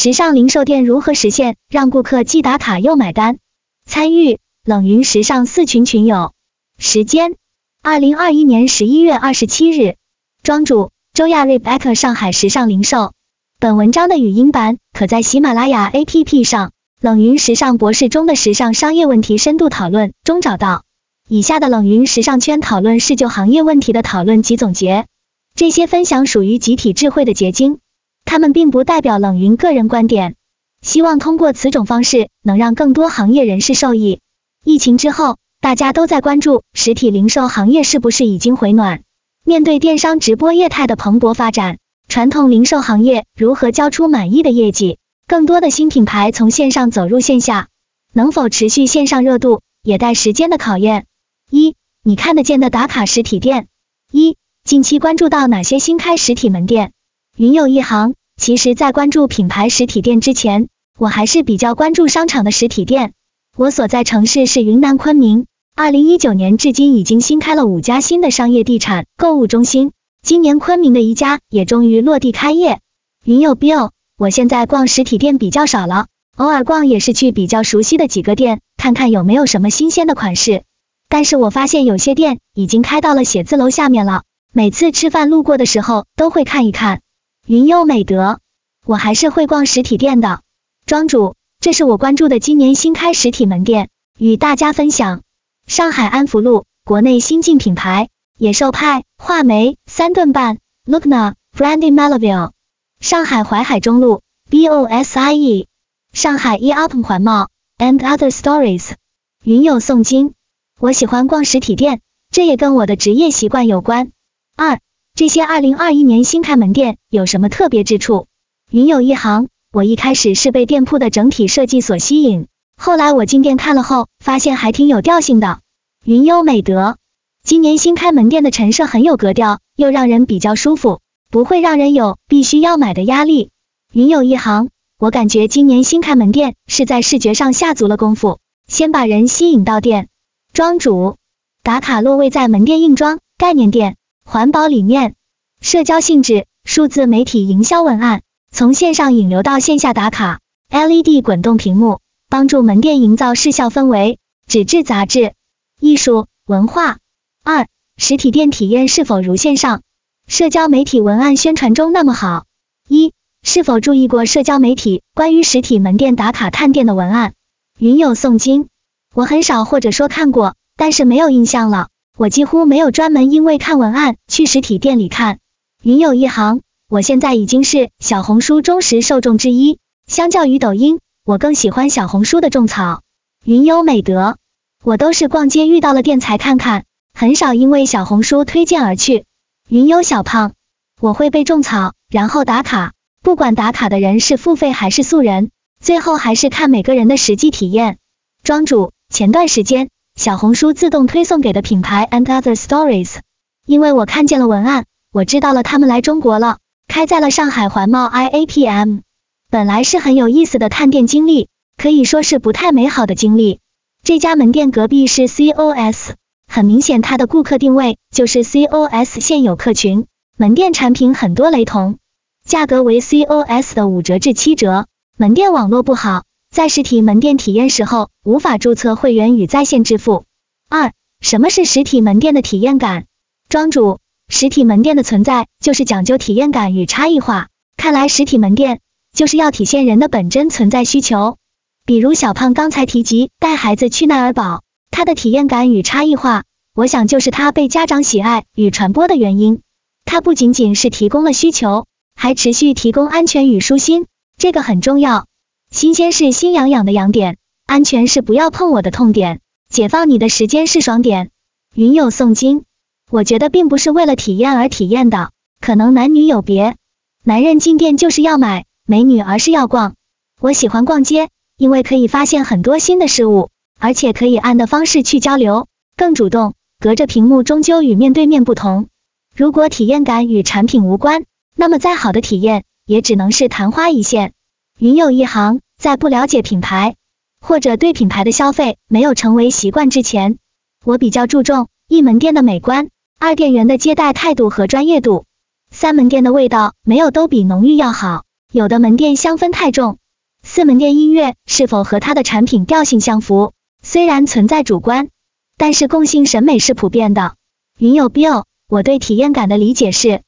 时尚零售店如何实现让顾客既打卡又买单？参与冷云时尚四群群友。时间：二零二一年十一月二十七日。庄主：周亚瑞 Back 上海时尚零售。本文章的语音版可在喜马拉雅 APP 上冷云时尚博士中的时尚商业问题深度讨论中找到。以下的冷云时尚圈讨论是就行业问题的讨论及总结，这些分享属于集体智慧的结晶。他们并不代表冷云个人观点，希望通过此种方式能让更多行业人士受益。疫情之后，大家都在关注实体零售行业是不是已经回暖。面对电商直播业态的蓬勃发展，传统零售行业如何交出满意的业绩？更多的新品牌从线上走入线下，能否持续线上热度，也待时间的考验。一，你看得见的打卡实体店。一，近期关注到哪些新开实体门店？云有一行，其实，在关注品牌实体店之前，我还是比较关注商场的实体店。我所在城市是云南昆明，二零一九年至今已经新开了五家新的商业地产购物中心，今年昆明的一家也终于落地开业。云有 Bill，我现在逛实体店比较少了，偶尔逛也是去比较熟悉的几个店，看看有没有什么新鲜的款式。但是我发现有些店已经开到了写字楼下面了，每次吃饭路过的时候都会看一看。云优美德，我还是会逛实体店的。庄主，这是我关注的今年新开实体门店，与大家分享。上海安福路，国内新晋品牌，野兽派、画眉、三顿半、Lookna、Brandy Melville。上海淮海中路，BOSIE。上海 E UP 环贸，And Other Stories。云友诵经，我喜欢逛实体店，这也跟我的职业习惯有关。二。这些二零二一年新开门店有什么特别之处？云有一行，我一开始是被店铺的整体设计所吸引，后来我进店看了后，发现还挺有调性的。云优美德，今年新开门店的陈设很有格调，又让人比较舒服，不会让人有必须要买的压力。云有一行，我感觉今年新开门店是在视觉上下足了功夫，先把人吸引到店。庄主，打卡落位在门店硬装概念店。环保理念、社交性质、数字媒体营销文案，从线上引流到线下打卡，LED 滚动屏幕帮助门店营造视效氛围。纸质杂志、艺术文化。二、实体店体验是否如线上？社交媒体文案宣传中那么好？一、是否注意过社交媒体关于实体门店打卡探店的文案？云有诵经，我很少或者说看过，但是没有印象了。我几乎没有专门因为看文案去实体店里看。云有一行，我现在已经是小红书忠实受众之一。相较于抖音，我更喜欢小红书的种草。云有美德，我都是逛街遇到了店才看看，很少因为小红书推荐而去。云有小胖，我会被种草，然后打卡，不管打卡的人是付费还是素人，最后还是看每个人的实际体验。庄主，前段时间。小红书自动推送给的品牌 and other stories，因为我看见了文案，我知道了他们来中国了，开在了上海环贸 IAPM。本来是很有意思的探店经历，可以说是不太美好的经历。这家门店隔壁是 COS，很明显它的顾客定位就是 COS 现有客群，门店产品很多雷同，价格为 COS 的五折至七折，门店网络不好。在实体门店体验时候，无法注册会员与在线支付。二，什么是实体门店的体验感？庄主，实体门店的存在就是讲究体验感与差异化。看来实体门店就是要体现人的本真存在需求。比如小胖刚才提及带孩子去奈尔堡，他的体验感与差异化，我想就是他被家长喜爱与传播的原因。他不仅仅是提供了需求，还持续提供安全与舒心，这个很重要。新鲜是心痒痒的痒点，安全是不要碰我的痛点，解放你的时间是爽点。云有诵经，我觉得并不是为了体验而体验的，可能男女有别。男人进店就是要买，美女而是要逛。我喜欢逛街，因为可以发现很多新的事物，而且可以按的方式去交流，更主动。隔着屏幕终究与面对面不同。如果体验感与产品无关，那么再好的体验也只能是昙花一现。云有一行，在不了解品牌或者对品牌的消费没有成为习惯之前，我比较注重一门店的美观，二店员的接待态度和专业度，三门店的味道没有都比浓郁要好。有的门店香氛太重。四门店音乐是否和它的产品调性相符？虽然存在主观，但是共性审美是普遍的。云友 Bill，我对体验感的理解是，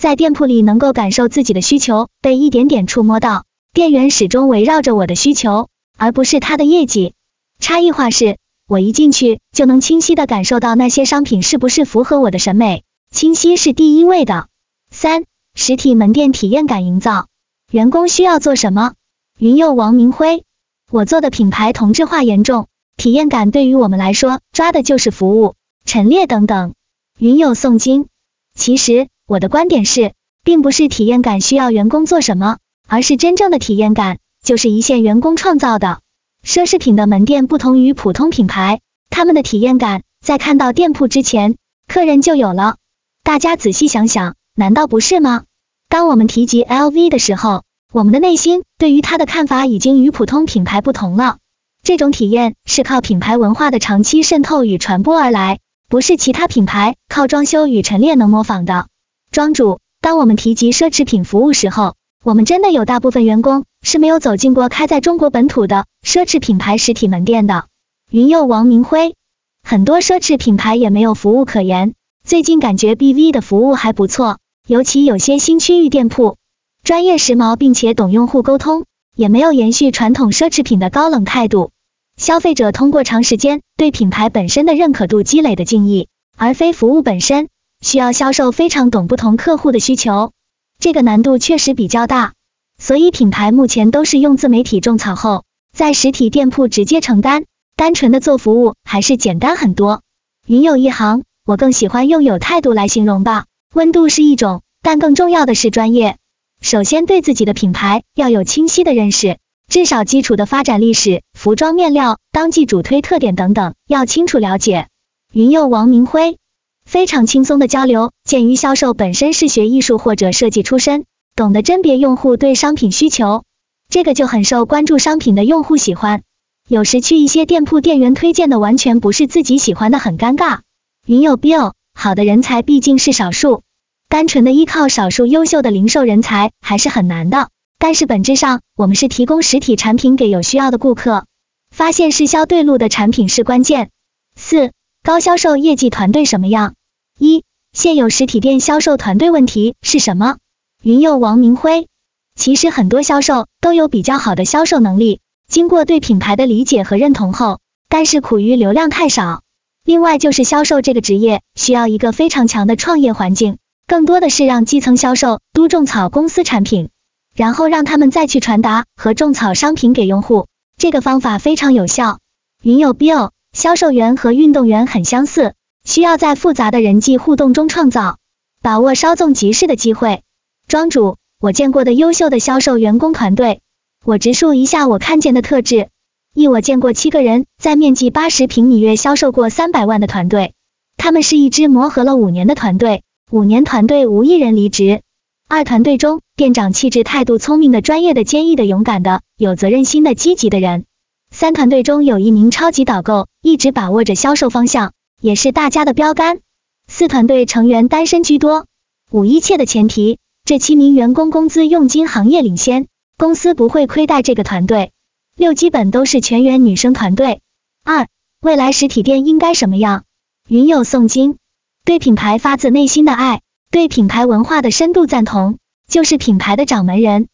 在店铺里能够感受自己的需求被一点点触摸到，店员始终围绕着我的需求，而不是他的业绩。差异化是，我一进去就能清晰的感受到那些商品是不是符合我的审美，清晰是第一位的。三、实体门店体验感营造，员工需要做什么？云友王明辉，我做的品牌同质化严重，体验感对于我们来说抓的就是服务、陈列等等。云友诵经，其实我的观点是，并不是体验感需要员工做什么，而是真正的体验感就是一线员工创造的。奢侈品的门店不同于普通品牌，他们的体验感在看到店铺之前，客人就有了。大家仔细想想，难道不是吗？当我们提及 LV 的时候，我们的内心对于它的看法已经与普通品牌不同了。这种体验是靠品牌文化的长期渗透与传播而来，不是其他品牌靠装修与陈列能模仿的。庄主，当我们提及奢侈品服务时候，我们真的有大部分员工是没有走进过开在中国本土的奢侈品牌实体门店的。云佑王明辉，很多奢侈品牌也没有服务可言。最近感觉 BV 的服务还不错，尤其有些新区域店铺。专业时髦，并且懂用户沟通，也没有延续传统奢侈品的高冷态度。消费者通过长时间对品牌本身的认可度积累的敬意，而非服务本身，需要销售非常懂不同客户的需求，这个难度确实比较大。所以品牌目前都是用自媒体种草后，在实体店铺直接承担，单纯的做服务还是简单很多。云有一行，我更喜欢用有态度来形容吧，温度是一种，但更重要的是专业。首先，对自己的品牌要有清晰的认识，至少基础的发展历史、服装面料、当季主推特点等等要清楚了解。云佑王明辉，非常轻松的交流。鉴于销售本身是学艺术或者设计出身，懂得甄别用户对商品需求，这个就很受关注商品的用户喜欢。有时去一些店铺，店员推荐的完全不是自己喜欢的，很尴尬。云有 Bill，好的人才毕竟是少数。单纯的依靠少数优秀的零售人才还是很难的，但是本质上我们是提供实体产品给有需要的顾客，发现适销对路的产品是关键。四、高销售业绩团队什么样？一、现有实体店销售团队问题是什么？云佑王明辉，其实很多销售都有比较好的销售能力，经过对品牌的理解和认同后，但是苦于流量太少。另外就是销售这个职业需要一个非常强的创业环境。更多的是让基层销售督种草公司产品，然后让他们再去传达和种草商品给用户，这个方法非常有效。云友 Bill，销售员和运动员很相似，需要在复杂的人际互动中创造，把握稍纵即逝的机会。庄主，我见过的优秀的销售员工团队，我直述一下我看见的特质：一，我见过七个人在面积八十平米月销售过三百万的团队，他们是一支磨合了五年的团队。五年团队无一人离职。二团队中，店长气质、态度聪明的、专业的、坚毅的、勇敢的、有责任心的、积极的人。三团队中有一名超级导购，一直把握着销售方向，也是大家的标杆。四团队成员单身居多。五一切的前提，这七名员工工资佣金行业领先，公司不会亏待这个团队。六基本都是全员女生团队。二未来实体店应该什么样？云友诵经。对品牌发自内心的爱，对品牌文化的深度赞同，就是品牌的掌门人。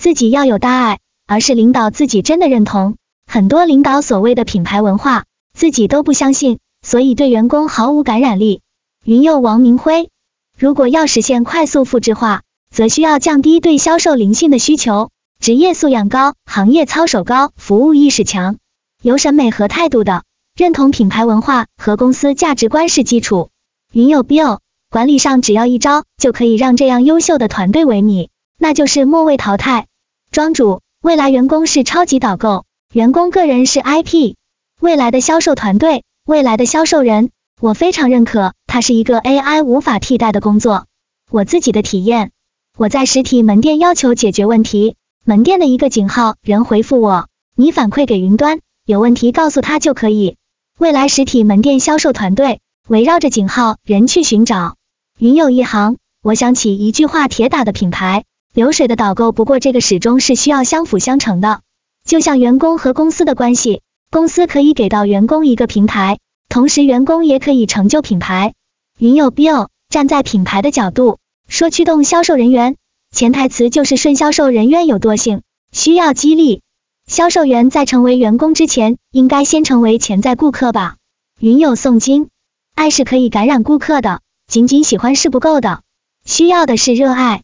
自己要有大爱，而是领导自己真的认同。很多领导所谓的品牌文化，自己都不相信，所以对员工毫无感染力。云佑王明辉，如果要实现快速复制化，则需要降低对销售灵性的需求，职业素养高，行业操守高，服务意识强，有审美和态度的，认同品牌文化和公司价值观是基础。云佑 Bill，管理上只要一招就可以让这样优秀的团队萎靡，那就是末位淘汰。庄主，未来员工是超级导购，员工个人是 IP，未来的销售团队，未来的销售人，我非常认可，它是一个 AI 无法替代的工作。我自己的体验，我在实体门店要求解决问题，门店的一个井号人回复我，你反馈给云端，有问题告诉他就可以。未来实体门店销售团队。围绕着井号人去寻找，云有一行，我想起一句话铁打的品牌，流水的导购，不过这个始终是需要相辅相成的。就像员工和公司的关系，公司可以给到员工一个平台，同时员工也可以成就品牌。云友 Bill 站在品牌的角度说，驱动销售人员，潜台词就是顺销售人员有惰性，需要激励。销售员在成为员工之前，应该先成为潜在顾客吧。云有诵经，爱是可以感染顾客的，仅仅喜欢是不够的，需要的是热爱。